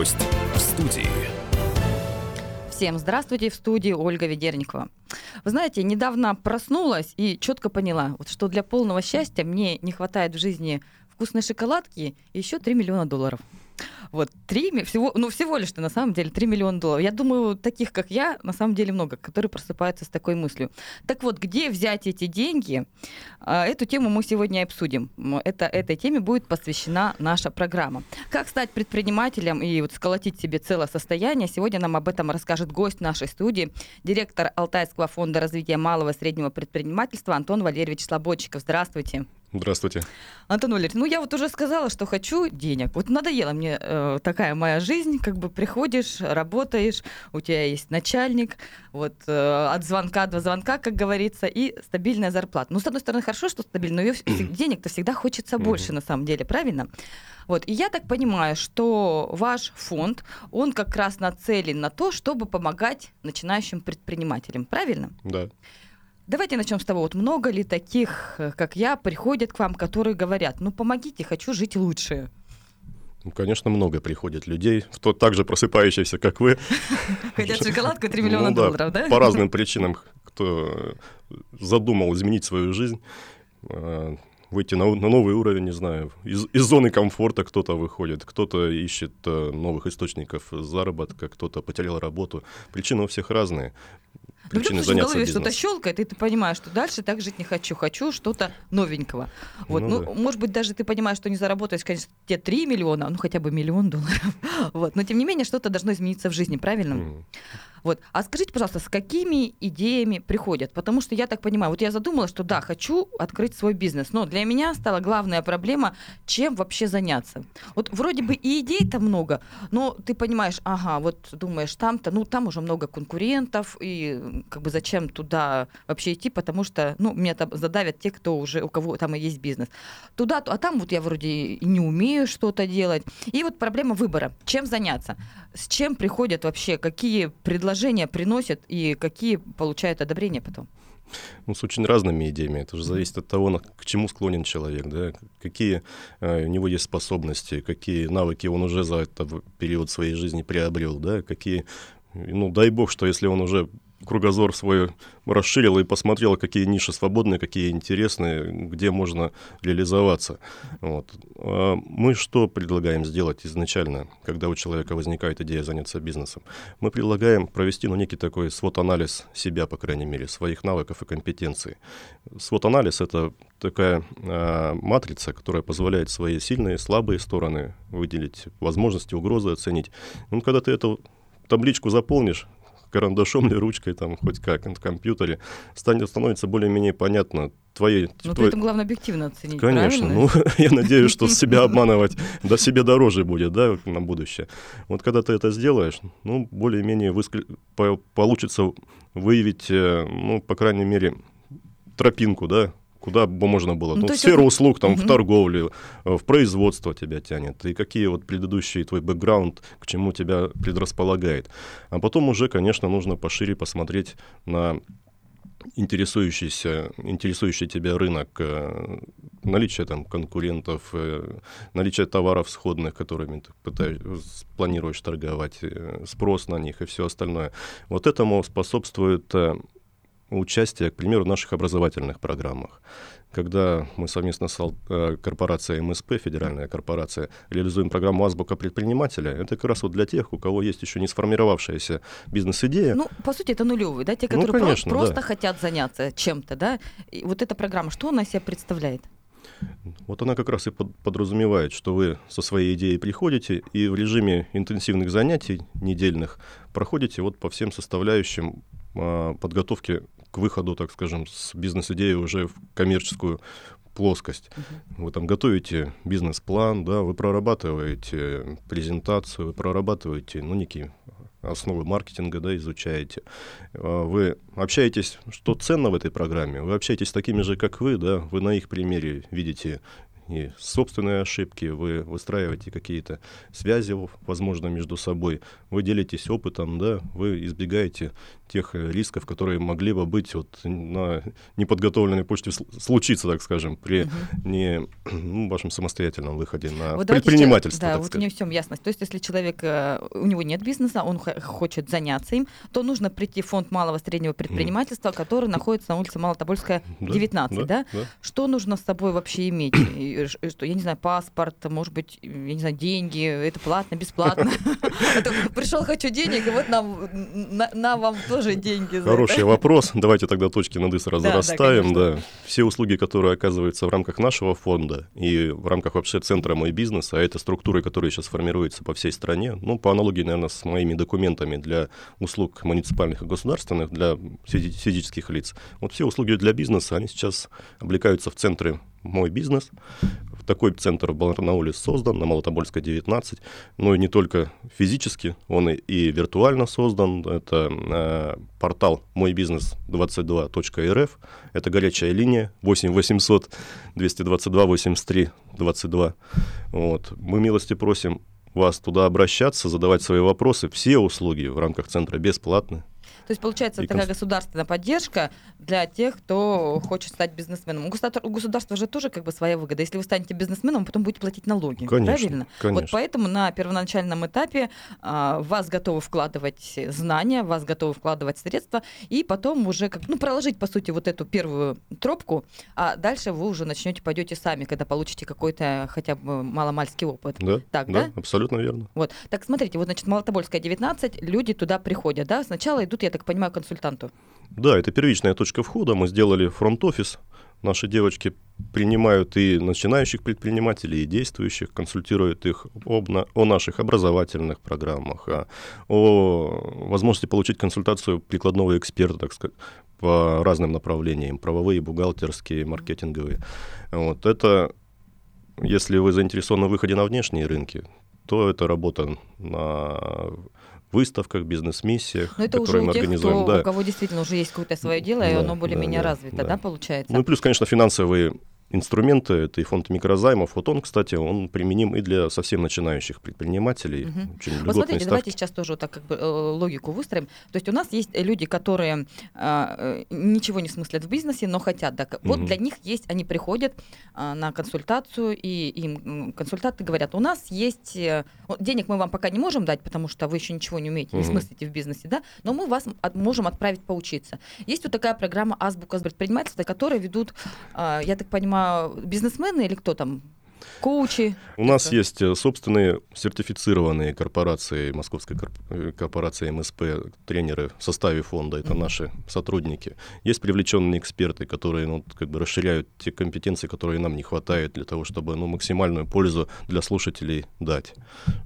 Гость в студии. Всем здравствуйте, в студии Ольга Ведерникова. Вы знаете, недавно проснулась и четко поняла, вот, что для полного счастья мне не хватает в жизни вкусной шоколадки и еще 3 миллиона долларов. Вот, 3, всего, ну, всего лишь-то, на самом деле, 3 миллиона долларов. Я думаю, таких, как я, на самом деле много, которые просыпаются с такой мыслью. Так вот, где взять эти деньги? А, эту тему мы сегодня обсудим. Это, этой теме будет посвящена наша программа. Как стать предпринимателем и вот сколотить себе целое состояние? Сегодня нам об этом расскажет гость нашей студии, директор Алтайского фонда развития малого и среднего предпринимательства Антон Валерьевич Слободчиков. Здравствуйте. Здравствуйте. Антон Валерьевич, ну я вот уже сказала, что хочу денег. Вот надоела мне э, такая моя жизнь, как бы приходишь, работаешь, у тебя есть начальник, вот э, от звонка до звонка, как говорится, и стабильная зарплата. Ну, с одной стороны, хорошо, что стабильно, но денег-то всегда хочется больше, на самом деле, правильно? Вот, и я так понимаю, что ваш фонд, он как раз нацелен на то, чтобы помогать начинающим предпринимателям, правильно? Да. Давайте начнем с того, вот много ли таких, э, как я, приходят к вам, которые говорят, ну помогите, хочу жить лучше. Ну, конечно, много приходит людей, кто так же просыпающийся, как вы. Хотят шоколадку 3 миллиона ну, да, долларов, да? По разным причинам, кто задумал изменить свою жизнь, э, выйти на, на новый уровень, не знаю, из, из зоны комфорта кто-то выходит, кто-то ищет э, новых источников заработка, кто-то потерял работу. Причины у всех разные причины заняться в голове что-то щелкает, и ты понимаешь, что дальше так жить не хочу, хочу что-то новенького. Вот, ну, ну да. может быть, даже ты понимаешь, что не заработаешь, конечно, те 3 миллиона, ну хотя бы миллион долларов. вот, но тем не менее что-то должно измениться в жизни, правильно? Mm. Вот. А скажите, пожалуйста, с какими идеями приходят? Потому что я так понимаю, вот я задумала, что да, хочу открыть свой бизнес, но для меня стала главная проблема, чем вообще заняться. Вот вроде бы и идей-то много, но ты понимаешь, ага, вот думаешь, там-то, ну там уже много конкурентов, и как бы зачем туда вообще идти, потому что, ну, меня там задавят те, кто уже, у кого там и есть бизнес. Туда, а там вот я вроде и не умею что-то делать. И вот проблема выбора, чем заняться, с чем приходят вообще, какие предложения предложения приносят и какие получают одобрение потом? Ну, с очень разными идеями. Это же зависит от того, к чему склонен человек, да, какие э, у него есть способности, какие навыки он уже за этот период своей жизни приобрел, да, какие, ну, дай бог, что если он уже кругозор свой расширил и посмотрел, какие ниши свободные, какие интересные, где можно реализоваться. Вот. А мы что предлагаем сделать изначально, когда у человека возникает идея заняться бизнесом? Мы предлагаем провести ну, некий такой свод-анализ себя, по крайней мере, своих навыков и компетенций. Свод-анализ — это такая э, матрица, которая позволяет свои сильные, слабые стороны выделить, возможности, угрозы оценить. Ну, когда ты эту табличку заполнишь, карандашом или ручкой, там, хоть как, в компьютере, станет, становится более-менее понятно твои... Но твой... при этом главное объективно оценить, Конечно, ну, я надеюсь, что себя обманывать до себе дороже будет, да, на будущее. Вот когда ты это сделаешь, ну, более-менее выскл... получится выявить, э, ну, по крайней мере, тропинку, да, куда бы можно было. Ну, ну, сфера это... услуг, там, угу. в торговле, э, в производство тебя тянет, и какие вот предыдущие твой бэкграунд, к чему тебя предрасполагает. А потом уже, конечно, нужно пошире посмотреть на интересующийся, интересующий тебя рынок, э, наличие там конкурентов, э, наличие товаров сходных, которыми ты пытаешь, планируешь торговать, спрос на них и все остальное. Вот этому способствует участие, к примеру, в наших образовательных программах. Когда мы совместно с э, корпорацией МСП, федеральная корпорация, реализуем программу «Азбука предпринимателя», это как раз вот для тех, у кого есть еще не сформировавшаяся бизнес-идея. Ну, по сути, это нулевые, да, те, ну, которые ну, конечно, просто да. хотят заняться чем-то, да. И вот эта программа, что она себя представляет? Вот она как раз и подразумевает, что вы со своей идеей приходите и в режиме интенсивных занятий недельных проходите вот по всем составляющим подготовки к выходу, так скажем, с бизнес-идеи уже в коммерческую плоскость. Uh-huh. Вы там готовите бизнес-план, да, вы прорабатываете презентацию, вы прорабатываете, ну, некие основы маркетинга, да, изучаете. А, вы общаетесь, что ценно в этой программе, вы общаетесь с такими же, как вы, да, вы на их примере видите и собственные ошибки, вы выстраиваете какие-то связи, возможно, между собой, вы делитесь опытом, да, вы избегаете тех рисков, которые могли бы быть вот на неподготовленной почте случиться, так скажем, при угу. не ну, вашем самостоятельном выходе на вот предпринимательство. Да, вот сказать. не всем ясность. То есть, если человек, э, у него нет бизнеса, он хочет заняться им, то нужно прийти в фонд малого среднего предпринимательства, который находится на улице Малотобольская, 19, да? да? да? Что нужно с собой вообще иметь? Что, я не знаю, паспорт, может быть, я не знаю, деньги, это платно, бесплатно. А Пришел, хочу денег, и вот нам, на вам тоже деньги Хороший вопрос. Давайте тогда точки над «и» сразу расставим. Да. Все услуги, которые оказываются в рамках нашего фонда и в рамках вообще центра «Мой бизнес», а это структуры, которые сейчас формируются по всей стране, ну, по аналогии, наверное, с моими документами для услуг муниципальных и государственных, для физических лиц. Вот все услуги для бизнеса, они сейчас облекаются в центры мой бизнес. Такой центр в Барнауле создан, на Молотобольской 19. Но и не только физически, он и, и виртуально создан. Это э, портал мой бизнес 22.рф. Это горячая линия 8 800 222 83 22. Вот. Мы милости просим вас туда обращаться, задавать свои вопросы. Все услуги в рамках центра бесплатны. То есть, получается, и такая конс... государственная поддержка для тех, кто хочет стать бизнесменом. У государства, у государства же тоже как бы своя выгода. Если вы станете бизнесменом, потом будете платить налоги. Конечно, правильно? Конечно. Вот поэтому на первоначальном этапе а, вас готовы вкладывать знания, вас готовы вкладывать средства, и потом уже как, ну, проложить, по сути, вот эту первую тропку, а дальше вы уже начнете, пойдете сами, когда получите какой-то хотя бы маломальский опыт. Да, так, да, да? абсолютно верно. Вот. Так, смотрите, вот, значит, Малотобольская 19, люди туда приходят, да? Сначала идут, я так понимаю, консультанту. Да, это первичная точка входа. Мы сделали фронт-офис. Наши девочки принимают и начинающих предпринимателей, и действующих, консультируют их об, о наших образовательных программах, о, о возможности получить консультацию прикладного эксперта, так сказать, по разным направлениям, правовые, бухгалтерские, маркетинговые. Вот это, если вы заинтересованы в выходе на внешние рынки, то это работа на выставках, бизнес-миссиях, Но это которые уже мы тех, организуем. Кто, да. У кого действительно уже есть какое-то свое дело, да, и оно более-менее да, развито, да, да, получается? Ну и плюс, конечно, финансовые инструменты, это и фонд микрозаймов. Вот он, кстати, он применим и для совсем начинающих предпринимателей. Угу. Очень вот смотрите, ставки. давайте сейчас тоже вот так как бы э, логику выстроим. То есть у нас есть люди, которые э, ничего не смыслят в бизнесе, но хотят. Да, вот угу. для них есть, они приходят э, на консультацию, и им консультанты говорят, у нас есть, э, денег мы вам пока не можем дать, потому что вы еще ничего не умеете, угу. не смыслите в бизнесе, да, но мы вас от, можем отправить поучиться. Есть вот такая программа «Азбука предпринимательства», которая ведут, э, я так понимаю, бизнесмены или кто там? Коучи? У нас это? есть э, собственные сертифицированные корпорации, московской э, корпорации МСП, тренеры в составе фонда, это mm-hmm. наши сотрудники. Есть привлеченные эксперты, которые ну, как бы расширяют те компетенции, которые нам не хватает для того, чтобы ну, максимальную пользу для слушателей дать.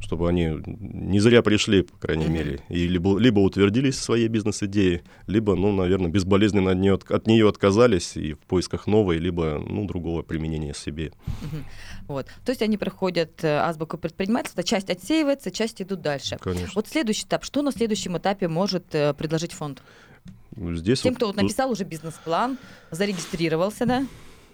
Чтобы они не зря пришли, по крайней mm-hmm. мере, и либо, либо утвердились в своей бизнес-идее, либо, ну, наверное, безболезненно от нее, от нее отказались и в поисках новой, либо ну, другого применения себе. Mm-hmm. Вот. То есть они проходят э, азбуку предпринимательства, часть отсеивается, часть идут дальше. Конечно. Вот следующий этап. Что на следующем этапе может э, предложить фонд? Здесь Тем, вот, кто вот написал уже бизнес-план, зарегистрировался, да?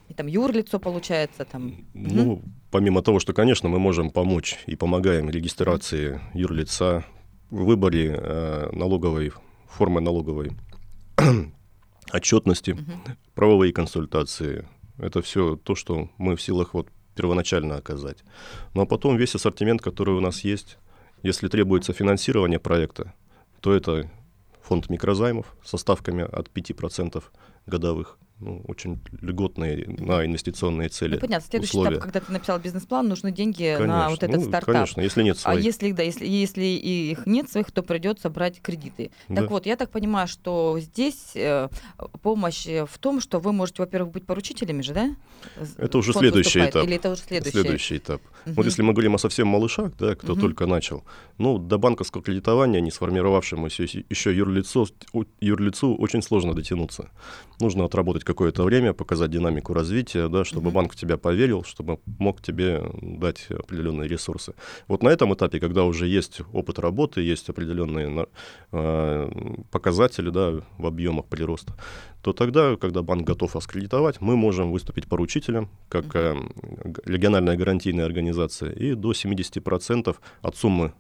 И там юрлицо получается там. Ну, угу. помимо того, что, конечно, мы можем помочь и помогаем регистрации юрлица, в выборе э, налоговой формы налоговой отчетности, угу. правовые консультации. Это все то, что мы в силах вот первоначально оказать. Ну а потом весь ассортимент, который у нас есть, если требуется финансирование проекта, то это фонд микрозаймов со ставками от 5% годовых ну, очень льготные на инвестиционные цели. Ну, понятно, следующий условия. этап, когда ты написал бизнес-план, нужны деньги конечно. на вот этот ну, стартап. Конечно, если нет своих. А если, да, если, если их нет своих, то придется брать кредиты. Да. Так вот, я так понимаю, что здесь э, помощь в том, что вы можете, во-первых, быть поручителями же, да? Это уже Фонд следующий этап. Или это уже следующий? Следующий этап. Угу. Вот если мы говорим о совсем малышах, да, кто угу. только начал, ну, до банковского кредитования, не сформировавшемуся еще юрлицо, юрлицу очень сложно дотянуться. Нужно отработать какое-то время, показать динамику развития, да, чтобы mm-hmm. банк в тебя поверил, чтобы мог тебе дать определенные ресурсы. Вот на этом этапе, когда уже есть опыт работы, есть определенные э, показатели да, в объемах прироста, то тогда, когда банк готов вас кредитовать, мы можем выступить поручителем, как э, региональная гарантийная организация, и до 70% от суммы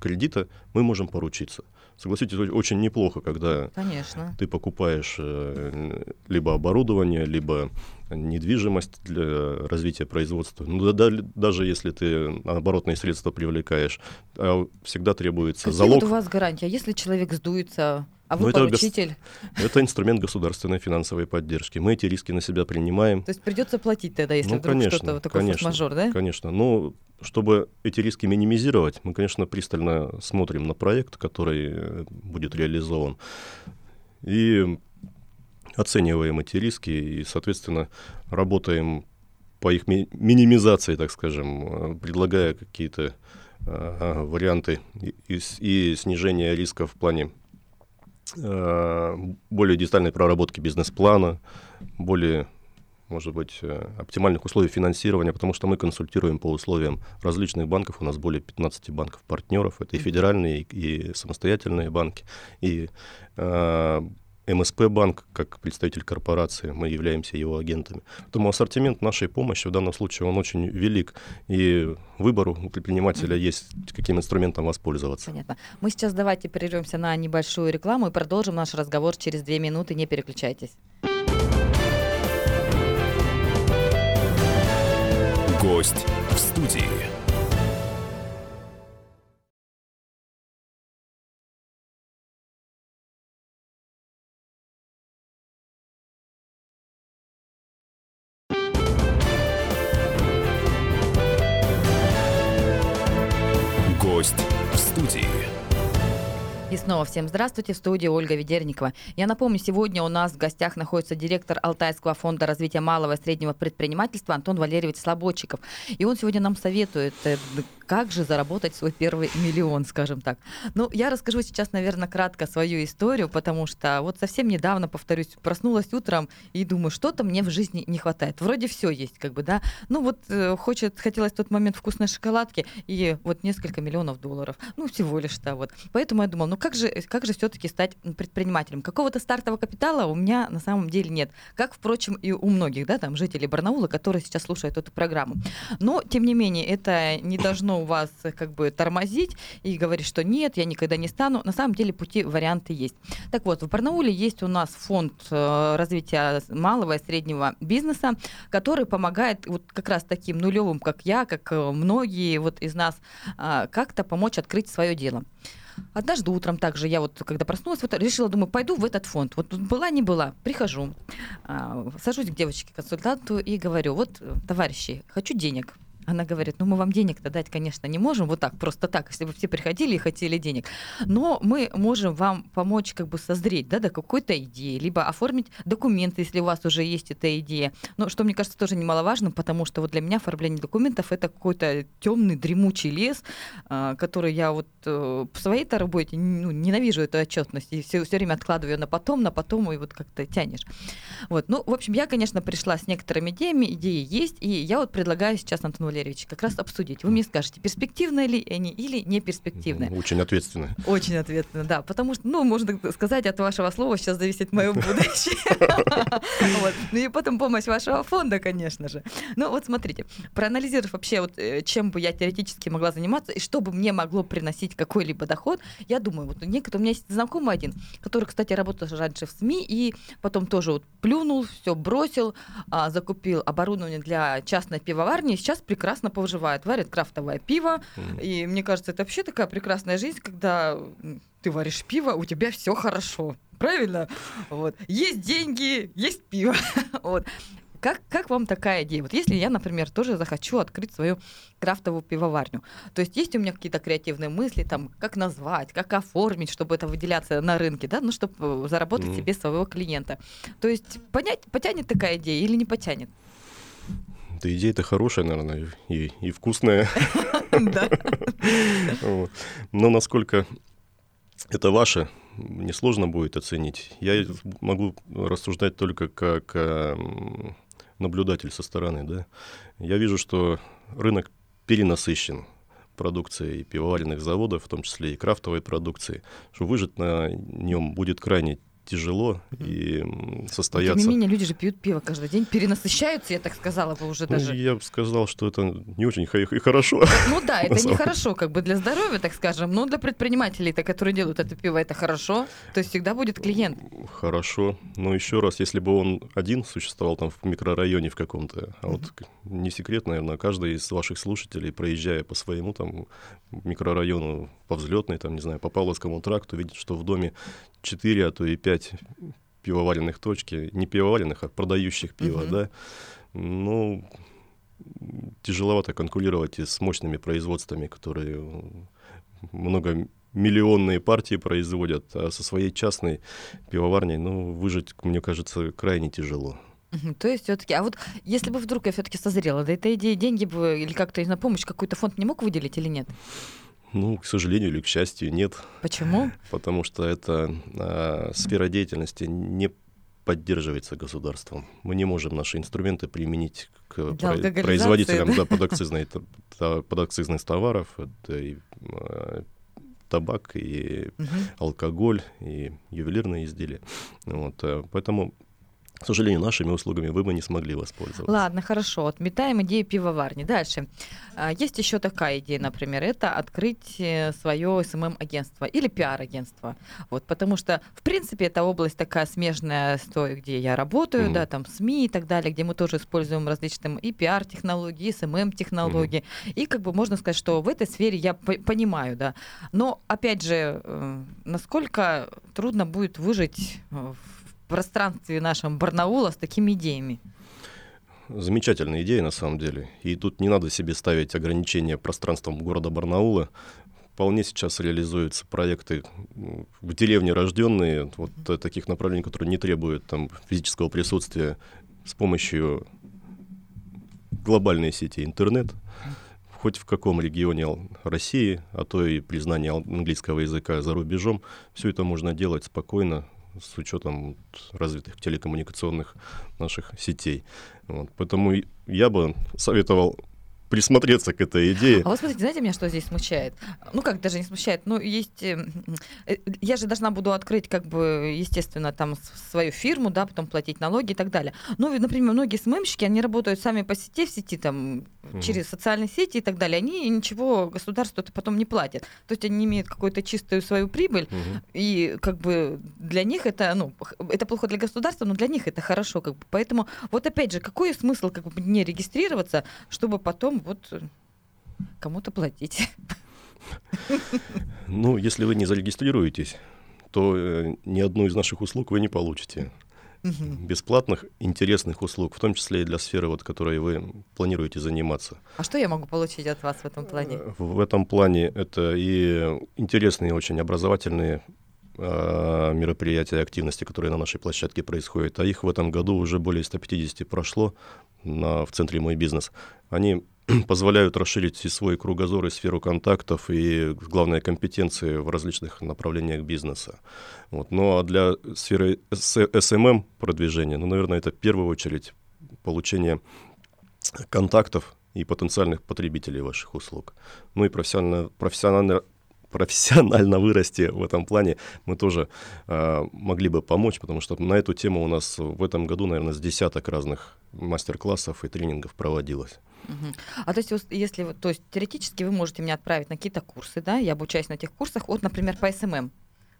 кредита мы можем поручиться. Согласитесь, очень неплохо, когда Конечно. ты покупаешь э, либо оборудование, либо недвижимость для развития производства. Ну, да, да, даже если ты оборотные средства привлекаешь, а всегда требуется Какие залог. вот у вас гарантия? А если человек сдуется, а вы ну, поручитель? Это, это инструмент государственной финансовой поддержки. Мы эти риски на себя принимаем. То есть придется платить тогда, если ну, вдруг что-то такое форс-мажор, да? Конечно. Но чтобы эти риски минимизировать, мы, конечно, пристально смотрим на проект, который э, будет реализован. И оцениваем эти риски и, соответственно, работаем по их ми- минимизации, так скажем, э, предлагая какие-то э, варианты и, и, и снижения риска в плане более детальной проработки бизнес-плана, более может быть, э, оптимальных условий финансирования, потому что мы консультируем по условиям различных банков. У нас более 15 банков-партнеров. Это и федеральные, и самостоятельные банки, и э, МСП банк, как представитель корпорации, мы являемся его агентами. Поэтому ассортимент нашей помощи в данном случае, он очень велик, и выбор у предпринимателя есть, каким инструментом воспользоваться. Понятно. Мы сейчас давайте прервемся на небольшую рекламу и продолжим наш разговор через две минуты. Не переключайтесь. Гость в студии. Всем здравствуйте, в студии Ольга Ведерникова. Я напомню, сегодня у нас в гостях находится директор Алтайского фонда развития малого и среднего предпринимательства Антон Валерьевич Слободчиков. И он сегодня нам советует, э, как же заработать свой первый миллион, скажем так. Ну, я расскажу сейчас, наверное, кратко свою историю, потому что вот совсем недавно, повторюсь, проснулась утром и думаю, что-то мне в жизни не хватает. Вроде все есть, как бы, да. Ну вот э, хочет, хотелось в тот момент вкусной шоколадки и вот несколько миллионов долларов. Ну, всего лишь-то вот. Поэтому я думала, ну как же, как же все-таки стать предпринимателем? Какого-то стартового капитала у меня на самом деле нет. Как, впрочем, и у многих, да, там, жителей Барнаула, которые сейчас слушают эту программу. Но, тем не менее, это не должно у вас как бы тормозить и говорить, что нет, я никогда не стану. На самом деле пути, варианты есть. Так вот, в Барнауле есть у нас фонд э, развития малого и среднего бизнеса, который помогает вот как раз таким нулевым, как я, как э, многие вот из нас, а, как-то помочь открыть свое дело. Однажды утром также я вот, когда проснулась, вот, решила, думаю, пойду в этот фонд. Вот была, не была, прихожу, а, сажусь к девочке-консультанту и говорю, вот, товарищи, хочу денег. Она говорит, ну мы вам денег-то дать, конечно, не можем, вот так, просто так, если бы все приходили и хотели денег. Но мы можем вам помочь как бы созреть да, до какой-то идеи, либо оформить документы, если у вас уже есть эта идея. Но что мне кажется тоже немаловажным, потому что вот для меня оформление документов это какой-то темный, дремучий лес, а, который я вот э, в своей-то работе ну, ненавижу эту отчетность и все, все время откладываю ее на потом, на потом, и вот как-то тянешь. Вот. Ну, в общем, я, конечно, пришла с некоторыми идеями, идеи есть, и я вот предлагаю сейчас Антону Валерьевич, как раз обсудить. Вы мне скажете, перспективные ли они или не перспективные. Очень ответственно. Очень ответственно, да. Потому что, ну, можно сказать, от вашего слова сейчас зависит мое будущее. Ну и потом помощь вашего фонда, конечно же. Ну вот смотрите, проанализировав вообще, вот э, чем бы я теоретически могла заниматься и что бы мне могло приносить какой-либо доход, я думаю, вот некоторые, у меня есть знакомый один, который, кстати, работал раньше в СМИ и потом тоже вот плюнул, все бросил, а, закупил оборудование для частной пивоварни, сейчас прекрасно прекрасно поживает, варит крафтовое пиво. Mm. И мне кажется, это вообще такая прекрасная жизнь, когда ты варишь пиво, у тебя все хорошо. Правильно? Вот. Есть деньги, есть пиво. вот. Как, как вам такая идея? Вот если я, например, тоже захочу открыть свою крафтовую пивоварню, то есть есть у меня какие-то креативные мысли, там, как назвать, как оформить, чтобы это выделяться на рынке, да, ну, чтобы э, заработать mm. себе своего клиента. То есть понять, потянет такая идея или не потянет? Да идея-то хорошая, наверное, и, и вкусная. Да. Но насколько это ваше, несложно будет оценить. Я могу рассуждать только как эм, наблюдатель со стороны. Да? Я вижу, что рынок перенасыщен продукцией пивоваренных заводов, в том числе и крафтовой продукции, что выжить на нем будет крайне тяжело и состояться. Но, тем не менее, люди же пьют пиво каждый день, перенасыщаются, я так сказала бы уже ну, даже. Я бы сказал, что это не очень и хорошо. Ну да, это не хорошо как бы для здоровья, так скажем, но для предпринимателей-то, которые делают это пиво, это хорошо, то есть всегда будет клиент. Хорошо, но еще раз, если бы он один существовал там в микрорайоне в каком-то, а вот не секрет, наверное, каждый из ваших слушателей, проезжая по своему там микрорайону, по взлетной, там, не знаю, по Павловскому тракту, видит, что в доме 4, а то и 5 пивоваренных точки, не пивоваренных, а продающих пиво, uh-huh. да, ну, тяжеловато конкурировать и с мощными производствами, которые много миллионные партии производят, а со своей частной пивоварней, ну, выжить, мне кажется, крайне тяжело. То есть все-таки, а вот если бы вдруг я все-таки созрела до этой идеи, деньги бы или как-то на помощь какой-то фонд не мог выделить или нет? Ну, к сожалению или к счастью, нет. Почему? Потому что эта а, сфера деятельности не поддерживается государством. Мы не можем наши инструменты применить к Для производителям да? подакцизных, подакцизных товаров. Это и а, табак, и угу. алкоголь, и ювелирные изделия. Вот, а, поэтому к сожалению, нашими услугами вы бы не смогли воспользоваться. Ладно, хорошо. Отметаем идею пивоварни. Дальше. А, есть еще такая идея, например, это открыть э, свое СММ-агентство или пиар-агентство. Вот, потому что, в принципе, эта область такая смежная с той, где я работаю, mm да, там СМИ и так далее, где мы тоже используем различные и пиар-технологии, и СММ-технологии. mm И как бы можно сказать, что в этой сфере я понимаю, да. Но, опять же, э, насколько трудно будет выжить в пространстве нашем Барнаула с такими идеями? Замечательная идея, на самом деле. И тут не надо себе ставить ограничения пространством города Барнаула. Вполне сейчас реализуются проекты в деревне рожденные, вот таких направлений, которые не требуют там, физического присутствия с помощью глобальной сети интернет, хоть в каком регионе России, а то и признание английского языка за рубежом, все это можно делать спокойно, с учетом развитых телекоммуникационных наших сетей. Вот. Поэтому я бы советовал присмотреться к этой идее. А вот смотрите, знаете, меня что здесь смущает? Ну, как даже не смущает, ну, есть... Э, э, я же должна буду открыть, как бы, естественно, там свою фирму, да, потом платить налоги и так далее. Ну, например, многие СММщики, они работают сами по сети, в сети, там, угу. через социальные сети и так далее. Они ничего государству это потом не платят. То есть они имеют какую-то чистую свою прибыль, угу. и, как бы, для них это, ну, это плохо для государства, но для них это хорошо, как бы. Поэтому, вот опять же, какой смысл, как бы, не регистрироваться, чтобы потом вот кому-то платить. Ну, если вы не зарегистрируетесь, то э, ни одну из наших услуг вы не получите. Бесплатных, интересных услуг, в том числе и для сферы, вот, которой вы планируете заниматься. А что я могу получить от вас в этом плане? Э, в этом плане это и интересные, очень образовательные э, мероприятия, активности, которые на нашей площадке происходят. А их в этом году уже более 150 прошло на, в центре «Мой бизнес». Они позволяют расширить и свой кругозор, и сферу контактов, и, главное, компетенции в различных направлениях бизнеса. Вот. Ну а для сферы SMM продвижения, ну, наверное, это в первую очередь получение контактов и потенциальных потребителей ваших услуг. Ну и профессионально, профессионально, профессионально вырасти в этом плане мы тоже э, могли бы помочь, потому что на эту тему у нас в этом году, наверное, с десяток разных мастер-классов и тренингов проводилось. А то есть, если, то есть теоретически вы можете меня отправить на какие-то курсы, да, я обучаюсь на этих курсах, вот, например, по SMM.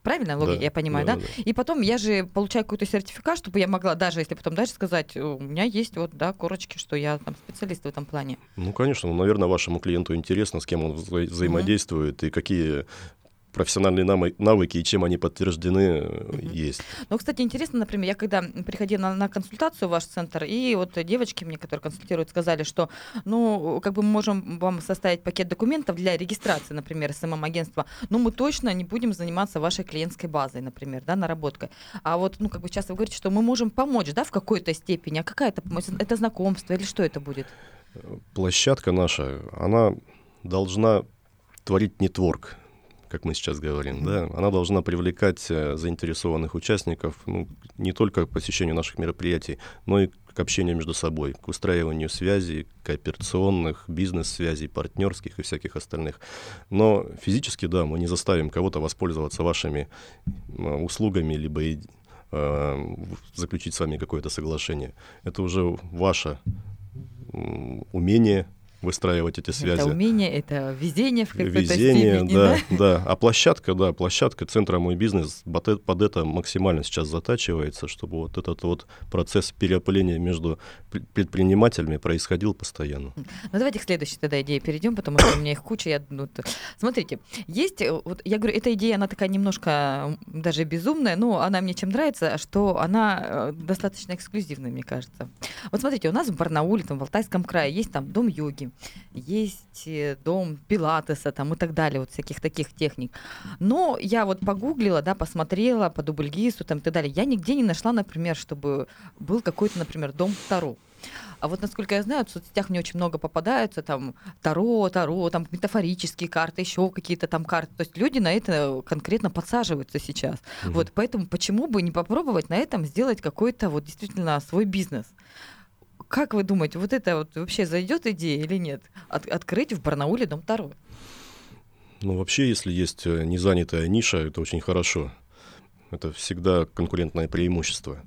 Правильно, логика, да, я понимаю, да, да? да? И потом я же получаю какой-то сертификат, чтобы я могла, даже если потом дальше сказать, у меня есть вот, да, корочки, что я там специалист в этом плане. Ну, конечно, ну, наверное, вашему клиенту интересно, с кем он вза- взаимодействует mm-hmm. и какие профессиональные навыки и чем они подтверждены, mm-hmm. есть. Ну, кстати, интересно, например, я когда приходила на, на консультацию в ваш центр, и вот девочки мне, которые консультируют, сказали, что, ну, как бы мы можем вам составить пакет документов для регистрации, например, СММ-агентства, но мы точно не будем заниматься вашей клиентской базой, например, да, наработкой. А вот, ну, как бы часто вы говорите, что мы можем помочь, да, в какой-то степени. А какая это помощь? Это знакомство или что это будет? Площадка наша, она должна творить нетворк как мы сейчас говорим, да, она должна привлекать э, заинтересованных участников ну, не только к посещению наших мероприятий, но и к общению между собой, к устраиванию связей, кооперационных, бизнес-связей, партнерских и всяких остальных. Но физически, да, мы не заставим кого-то воспользоваться вашими услугами, либо и, э, заключить с вами какое-то соглашение. Это уже ваше умение выстраивать эти связи. Это умение, это везение в какой-то Везение, степени, да, да, да. А площадка, да, площадка центра «Мой бизнес» под это максимально сейчас затачивается, чтобы вот этот вот процесс переопыления между предпринимателями происходил постоянно. Ну давайте к следующей тогда идее перейдем, потому что у меня их куча. Я, ну, смотрите, есть, э, вот я говорю, эта идея, она такая немножко даже безумная, но она мне чем нравится, что она э, достаточно эксклюзивная, мне кажется. Вот смотрите, у нас в Барнауле, там, в Алтайском крае есть там дом йоги, есть э, дом пилатеса там и так далее, вот всяких таких техник. Но я вот погуглила, да, посмотрела по дубльгисту там и так далее. Я нигде не нашла, например, чтобы был какой-то, например, дом Таро. А вот насколько я знаю, в соцсетях мне очень много попадаются там Таро, Таро, там метафорические карты, еще какие-то там карты. То есть люди на это конкретно подсаживаются сейчас. Угу. Вот поэтому почему бы не попробовать на этом сделать какой-то вот действительно свой бизнес? Как вы думаете, вот это вот вообще зайдет идея или нет? От, открыть в Барнауле дом Таро? Ну, вообще, если есть э, незанятая ниша, это очень хорошо. Это всегда конкурентное преимущество.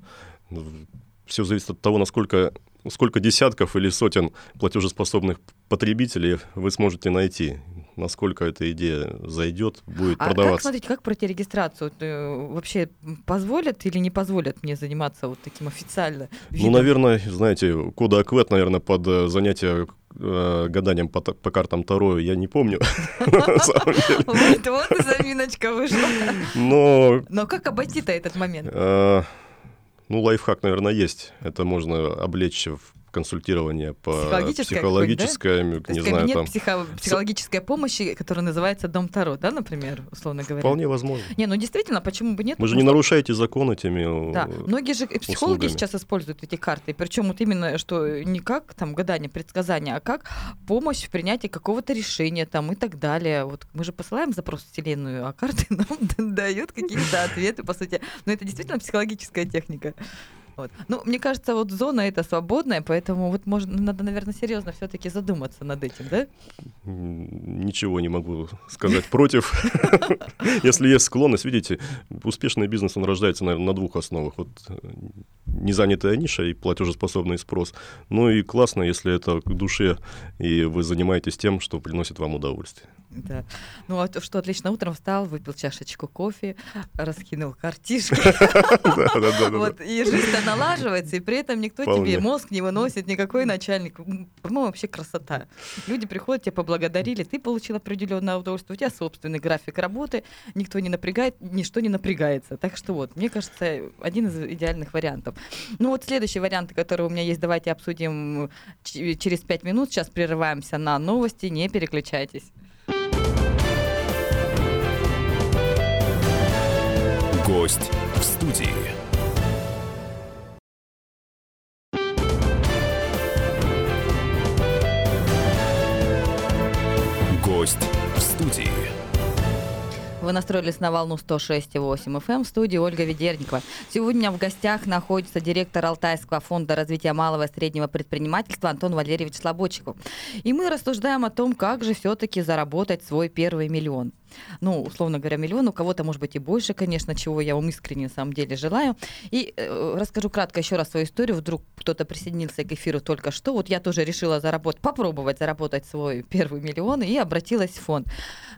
Все зависит от того, насколько сколько десятков или сотен платежеспособных потребителей вы сможете найти насколько эта идея зайдет, будет а продаваться. Как, смотрите, как пройти регистрацию? Э, вообще позволят или не позволят мне заниматься вот таким официально? Ну, видом? Ну, наверное, знаете, кода АКВЭД, наверное, под э, занятие э, гаданием по, по картам Таро я не помню. Вот и заминочка вышла. Но Но как обойти-то этот момент? Ну, лайфхак, наверное, есть. Это можно облечь в консультирование по психологической, да? не знаю, кабинет там... психо- психологической помощи, который называется Дом Таро, да, например, условно говоря? Вполне возможно. Не, ну действительно, почему бы нет? Вы же не нарушаете закон этими Да, многие же психологи услугами. сейчас используют эти карты, причем вот именно, что не как там гадание, предсказание, а как помощь в принятии какого-то решения там и так далее. Вот мы же посылаем запрос в Вселенную, а карты нам дают какие-то ответы, по сути. Но это действительно психологическая техника. Вот. Ну, мне кажется, вот зона это свободная, поэтому вот можно, надо, наверное, серьезно все-таки задуматься над этим, да? Ничего не могу сказать против. Если есть склонность, видите, успешный бизнес, он рождается, наверное, на двух основах. Вот э, незанятая ниша и платежеспособный спрос. Ну и классно, если это к душе, и вы занимаетесь тем, что приносит вам удовольствие. Да. Ну, а что отлично утром встал, выпил чашечку кофе, раскинул картишки. Вот, и жизнь налаживается, и при этом никто тебе мозг не выносит, никакой начальник. По-моему, вообще красота. Люди приходят, тебя поблагодарили, ты получил определенное удовольствие, у тебя собственный график работы, никто не напрягает, ничто не напрягается. Так что вот, мне кажется, один из идеальных вариантов. Ну вот следующий вариант, который у меня есть, давайте обсудим через пять минут. Сейчас прерываемся на новости, не переключайтесь. Гость в студии. Вы настроились на волну 106,8 FM эм в студии Ольга Ведерникова. Сегодня в гостях находится директор Алтайского фонда развития малого и среднего предпринимательства Антон Валерьевич Слободчиков. И мы рассуждаем о том, как же все-таки заработать свой первый миллион ну, условно говоря, миллион, у кого-то, может быть, и больше, конечно, чего я вам искренне, на самом деле, желаю. И э, расскажу кратко еще раз свою историю, вдруг кто-то присоединился к эфиру только что. Вот я тоже решила заработать, попробовать заработать свой первый миллион и обратилась в фонд.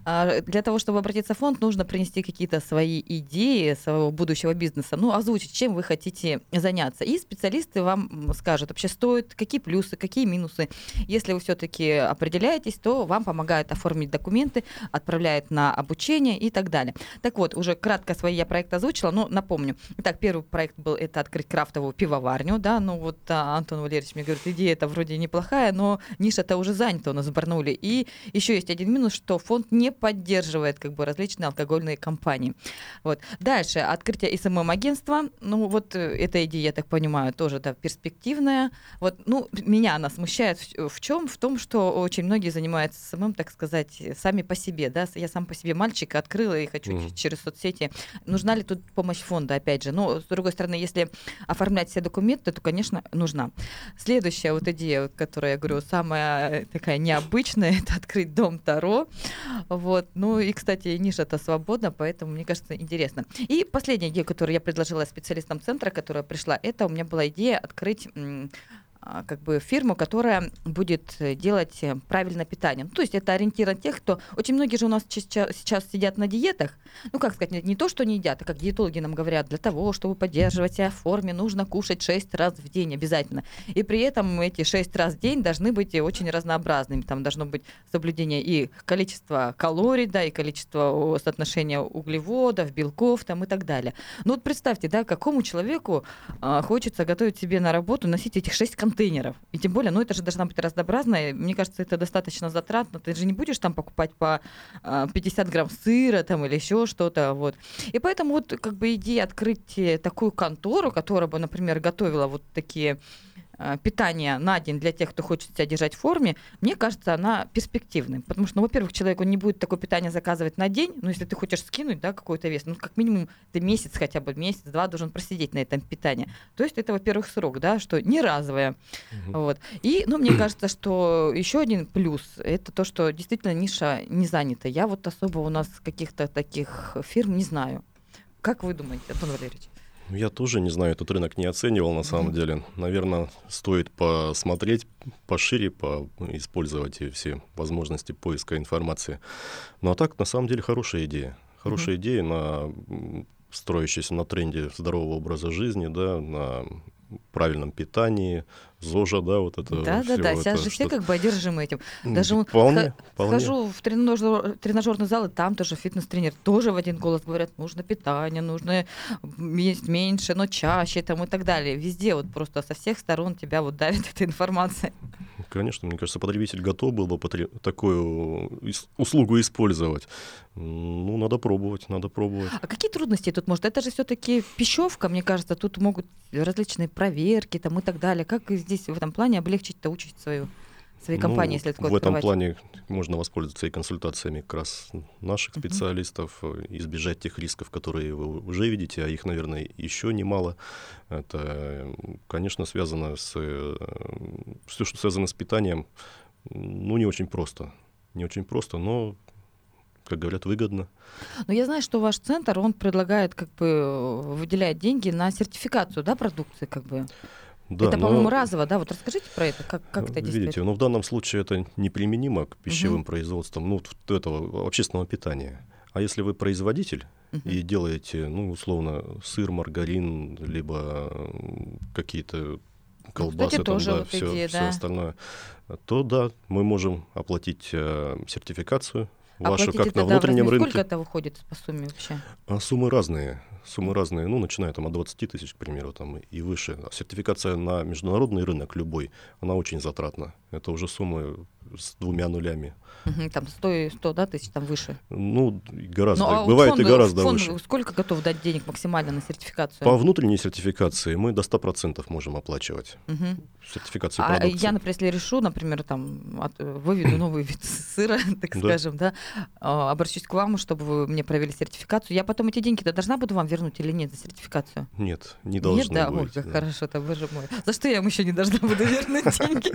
А для того, чтобы обратиться в фонд, нужно принести какие-то свои идеи своего будущего бизнеса, ну, озвучить, чем вы хотите заняться. И специалисты вам скажут, вообще стоит, какие плюсы, какие минусы. Если вы все-таки определяетесь, то вам помогают оформить документы, отправляют на обучение и так далее. Так вот, уже кратко свои я проект озвучила, но напомню. Итак, первый проект был это открыть крафтовую пивоварню, да, ну вот а, Антон Валерьевич мне говорит, идея это вроде неплохая, но ниша-то уже занята у нас в Барнауле. И еще есть один минус, что фонд не поддерживает как бы различные алкогольные компании. Вот. Дальше, открытие SMM-агентства, ну вот э, эта идея, я так понимаю, тоже да, перспективная. Вот, ну, меня она смущает в, в чем? В том, что очень многие занимаются SMM, так сказать, сами по себе, да, я сам по по себе мальчика открыла и хочу mm. через соцсети. Нужна ли тут помощь фонда, опять же? Но, с другой стороны, если оформлять все документы, то, конечно, нужна. Следующая вот идея, которая, я говорю, самая такая необычная, это открыть дом Таро. Вот. Ну и, кстати, ниша-то свободна, поэтому, мне кажется, интересно. И последняя идея, которую я предложила специалистам центра, которая пришла, это у меня была идея открыть а, как бы фирму, которая будет э, делать э, правильное питание. Ну, то есть это ориентир тех, кто... Очень многие же у нас сейчас сидят на диетах. Ну, как сказать, не то, что не едят, а как диетологи нам говорят, для того, чтобы поддерживать себя в форме, нужно кушать 6 раз в день обязательно. И при этом эти 6 раз в день должны быть очень разнообразными. Там должно быть соблюдение и количества калорий, да, и количество соотношения углеводов, белков там и так далее. Ну вот представьте, да, какому человеку а, хочется готовить себе на работу, носить этих 6 контейнеров контейнеров. И тем более, ну это же должна быть разнообразная. Мне кажется, это достаточно затратно. Ты же не будешь там покупать по 50 а, грамм сыра там или еще что-то. Вот. И поэтому вот как бы идея открыть э, такую контору, которая бы, например, готовила вот такие питания на день для тех, кто хочет себя держать в форме, мне кажется, она перспективной. Потому что, ну, во-первых, человек он не будет такое питание заказывать на день, но если ты хочешь скинуть да, какой-то вес, ну, как минимум ты месяц, хотя бы месяц-два должен просидеть на этом питании. То есть это, во-первых, срок, да, что не разовое. Угу. Вот. И, ну, мне кажется, что еще один плюс — это то, что действительно ниша не занята. Я вот особо у нас каких-то таких фирм не знаю. Как вы думаете, Антон Валерьевич? Я тоже не знаю, этот рынок не оценивал на самом mm-hmm. деле. Наверное, стоит посмотреть пошире, по использовать все возможности поиска информации. Ну а так, на самом деле, хорошая идея. Хорошая mm-hmm. идея на строящаяся на тренде здорового образа жизни, да, на правильном питании, ЗОЖа, да, вот это. Да, да, да. Сейчас же все как бы одержимы этим. Даже вполне, вполне. схожу в тренажер, тренажерный зал, и там тоже фитнес-тренер тоже в один голос говорят, нужно питание, нужно есть меньше, но чаще там и так далее. Везде вот просто со всех сторон тебя вот давит эта информация. Конечно, мне кажется, потребитель готов был бы такую услугу использовать. Ну, надо пробовать, надо пробовать. А какие трудности тут может? Это же все-таки пищевка, мне кажется, тут могут различные проверки там и так далее. Как здесь в этом плане облегчить-то учить свою своей компании, ну, если такое В этом плане можно воспользоваться и консультациями как раз наших специалистов, uh-huh. избежать тех рисков, которые вы уже видите, а их, наверное, еще немало. Это, конечно, связано с... Э, Все, что связано с питанием, ну, не очень просто. Не очень просто, но как говорят, выгодно. Но я знаю, что ваш центр, он предлагает, как бы, выделяет деньги на сертификацию, да, продукции, как бы. Да, это, по-моему, разово, да? Вот расскажите про это, как, как это действует. Видите, ну в данном случае это неприменимо к пищевым угу. производствам, ну, этого общественного питания. А если вы производитель угу. и делаете, ну, условно, сыр, маргарин, либо какие-то колбасы, Кстати, там, да, вот все, идея, все да. остальное, то да, мы можем оплатить э, сертификацию вашу как на внутреннем рынке. Сколько это выходит по сумме вообще? А суммы разные. Суммы разные, ну, начиная там от 20 тысяч, к примеру, там, и выше. А сертификация на международный рынок любой, она очень затратна. Это уже суммы с двумя нулями. Там 100, 100 да, тысяч, там выше? Ну, гораздо. Ну, а Бывает фонд, и гораздо фонд выше. Сколько готов дать денег максимально на сертификацию? По внутренней сертификации мы до 100% можем оплачивать. Угу. Сертификацию а продукции. я, например, если решу, например, там, от, выведу новый вид сыра, так скажем, да, а, обращусь к вам, чтобы вы мне провели сертификацию, я потом эти деньги-то должна буду вам вернуть или нет за сертификацию? Нет, не должна Нет, да, ой, как да. хорошо-то, боже мой. За что я вам еще не должна буду вернуть деньги?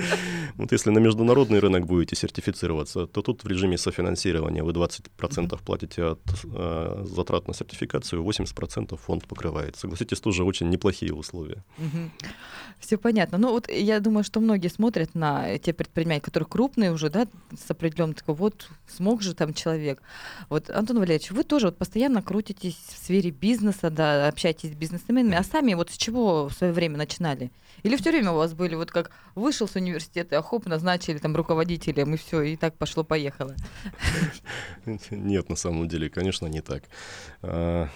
Вот если на международный рынок будете сертифицироваться, то тут в режиме софинансирования вы 20% mm-hmm. платите от э, затрат на сертификацию, 80% фонд покрывает. Согласитесь, тоже очень неплохие условия. Mm-hmm. Все понятно. Ну вот я думаю, что многие смотрят на те предприниматели, которые крупные уже, да, с определенным такой, вот смог же там человек. Вот, Антон Валерьевич, вы тоже вот постоянно крутитесь в сфере бизнеса, да, общаетесь с бизнесменами, а сами вот с чего в свое время начинали? Или все время у вас были вот как вышел с университета, а хоп, назначили там руководителем, и все, и так пошло-поехало? Нет, на самом деле, конечно, не так. А,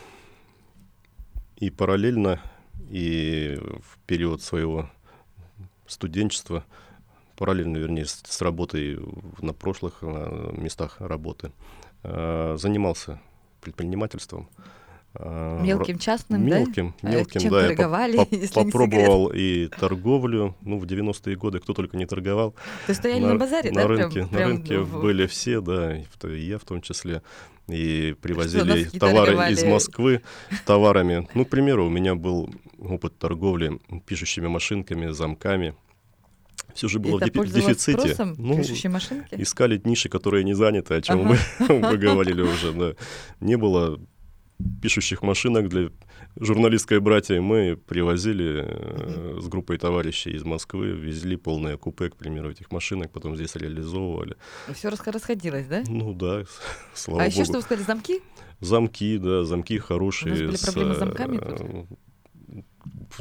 и параллельно, и в период своего студенчества, параллельно, вернее, с работой на прошлых местах работы, а, занимался предпринимательством, А, мелким частным, мелким, да? Мелким, Чем да. торговали, я по- если попробовал и торговлю, ну, в 90-е годы кто только не торговал. Ты стояли на, на базаре, на да? Рынке, прям, на прям рынке в... были все, да, и я в том числе. И привозили Что, товары торговали? из Москвы товарами. Ну, к примеру, у меня был опыт торговли пишущими машинками, замками. Все же было Это в дефиците. спросом, Ну, искали ниши, которые не заняты, о чем мы, мы говорили уже. Да. Не было пишущих машинок для журналистской братья. Мы привозили э, с группой товарищей из Москвы, везли полное купе, к примеру, этих машинок, потом здесь реализовывали. Все расходилось, да? Ну да, слава а богу. еще что вы сказали, замки? Замки, да, замки хорошие. У вас были с, проблемы с замками э,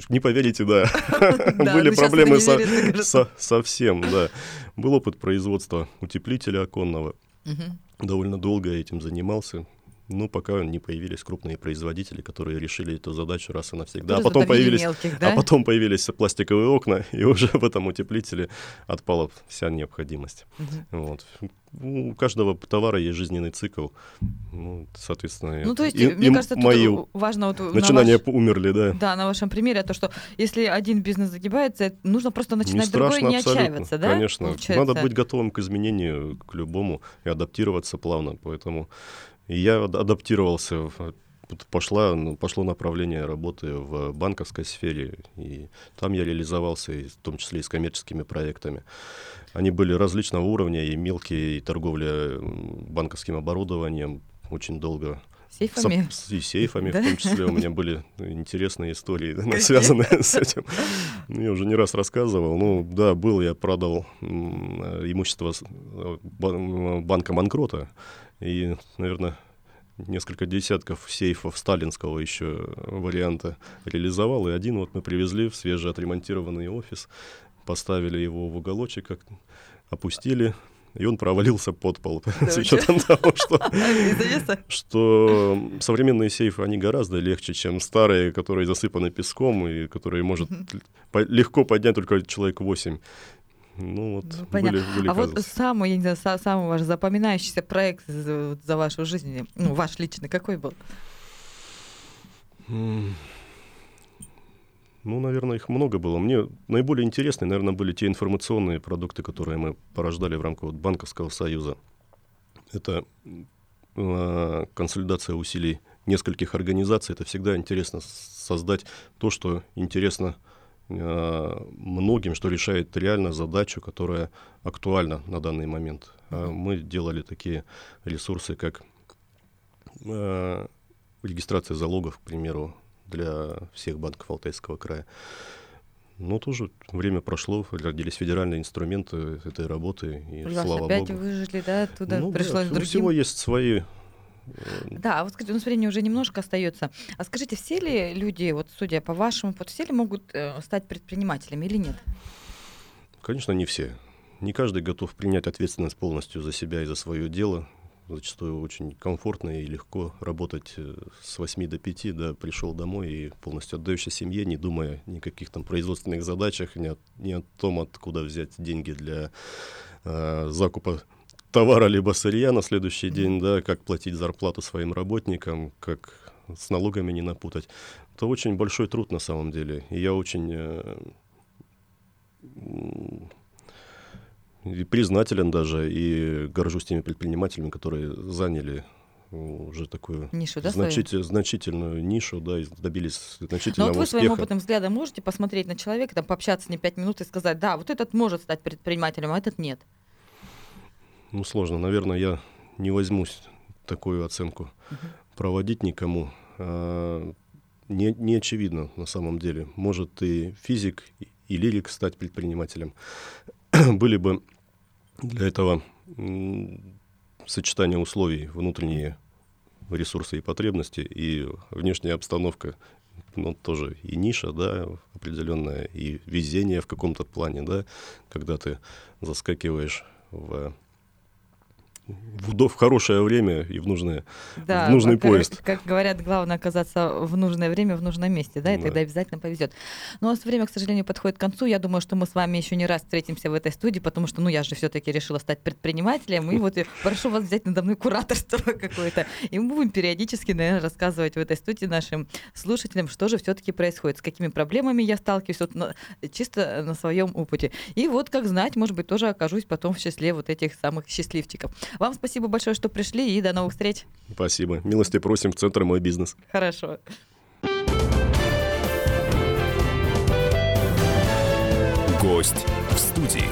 Не поверите, да. Были ну, щас проблемы совсем, да. Был опыт производства утеплителя оконного. Довольно долго этим занимался. Ну, пока не появились крупные производители, которые решили эту задачу раз и навсегда. А потом появились, мелких, да? а потом появились пластиковые окна, и уже в этом утеплителе отпала вся необходимость. Мгм. Вот. У каждого товара есть жизненный цикл. Ну, соответственно, Ну, то есть, и- мне и кажется, мои важно вот на начинания ваш- умерли, да. Да, на вашем примере, то, что если один бизнес загибается, нужно просто Не начинать другой и страшно не абсолютно. отчаиваться, да? Конечно. получается? Надо быть готовым к изменению, к любому, и адаптироваться плавно. Поэтому и я ад- адаптировался. вот Пошла, ну, пошло направление работы в банковской сфере, и там я реализовался, и в том числе и с коммерческими проектами. Они были различного уровня, и мелкие, и торговля банковским оборудованием очень долго Сейфами? с, с- и сейфами, Да? в том числе у меня были интересные истории, связанные с этим. Ну, Я уже не раз рассказывал. Ну, да, был, я продал имущество бан- банка Манкрота. И, наверное, несколько десятков сейфов сталинского еще варианта реализовал. И один вот мы привезли в свежеотремонтированный офис, поставили его в уголочек, как опустили, и он провалился под пол. С Да учетом того, что что современные сейфы, они гораздо легче, чем старые, которые засыпаны песком и которые может легко поднять только человек 8. Ну вот, Ну, понятно. были, были А вот казусы. самый, я не знаю, са- самый ваш запоминающийся проект за, вот за вашу жизнь, ну, ваш личный, какой был? Ну, наверное, их много было. Мне наиболее интересные, наверное, были те информационные продукты, которые мы порождали в рамках вот банковского союза. Это э, консолидация усилий нескольких организаций. Это всегда интересно создать то, что интересно э, многим, что решает реально задачу, которая актуальна на данный момент. А мы делали такие ресурсы, как э, регистрация залогов, к примеру, для всех банков Алтайского края. Но тоже время прошло, родились федеральные инструменты этой работы, и вас слава опять богу. выжили, да, оттуда Ну да, пришлось у другим. всего есть свои э, Да, а вот скажите, у нас времени уже немножко остается. А скажите, все ли люди, вот судя по вашему опыту, все ли могут э, стать предпринимателями или нет? Конечно, не все. Не каждый готов принять ответственность полностью за себя и за свое дело. Зачастую очень комфортно и легко работать э, с 8 до 5, да, пришел домой и полностью отдаешься семье, не думая ни о каких там производственных задачах, ни о, ни о том, откуда взять деньги для э, закупа товара либо сырья на следующий день, да, как платить зарплату своим работникам, как с налогами не напутать. Это очень большой труд на самом деле. И я очень э, и признателен даже и горжусь теми предпринимателями, которые заняли уже такую Нишу, да, свою? значити- значительную нишу, да, и добились Ну значительного вот вы своим успеха. опытным взглядом можете посмотреть на человека, там, пообщаться с ним пять минут и сказать, да, вот этот может стать предпринимателем, а этот нет. Ну, сложно. Наверное, я не возьмусь такую оценку проводить никому. А, не, не очевидно на самом деле. Может и физик, и, лирик стать предпринимателем. Были бы для этого сочетание условий, внутренние ресурсы и потребности, и внешняя обстановка, ну, тоже и ниша, да, определенная, и везение в каком-то плане, да, когда ты заскакиваешь в в, в хорошее время и в, нужное, да, в нужный как, поезд. Как говорят, главное оказаться в нужное время, в нужном месте, да, и да. тогда обязательно повезет. Но у нас время, к сожалению, подходит к концу. Я думаю, что мы с вами еще не раз встретимся в этой студии, потому что, ну, я же все-таки решила стать предпринимателем, и вот прошу вас взять надо мной кураторство какое-то. И мы будем периодически, наверное, рассказывать в этой студии нашим слушателям, что же все-таки происходит, с какими проблемами я сталкиваюсь, вот на, чисто на своем опыте. И вот, как знать, может быть, тоже окажусь потом в числе вот этих самых счастливчиков. Вам спасибо большое, что пришли, и до новых встреч. Спасибо. Милости просим в Центр «Мой бизнес». Хорошо. Гость в студии.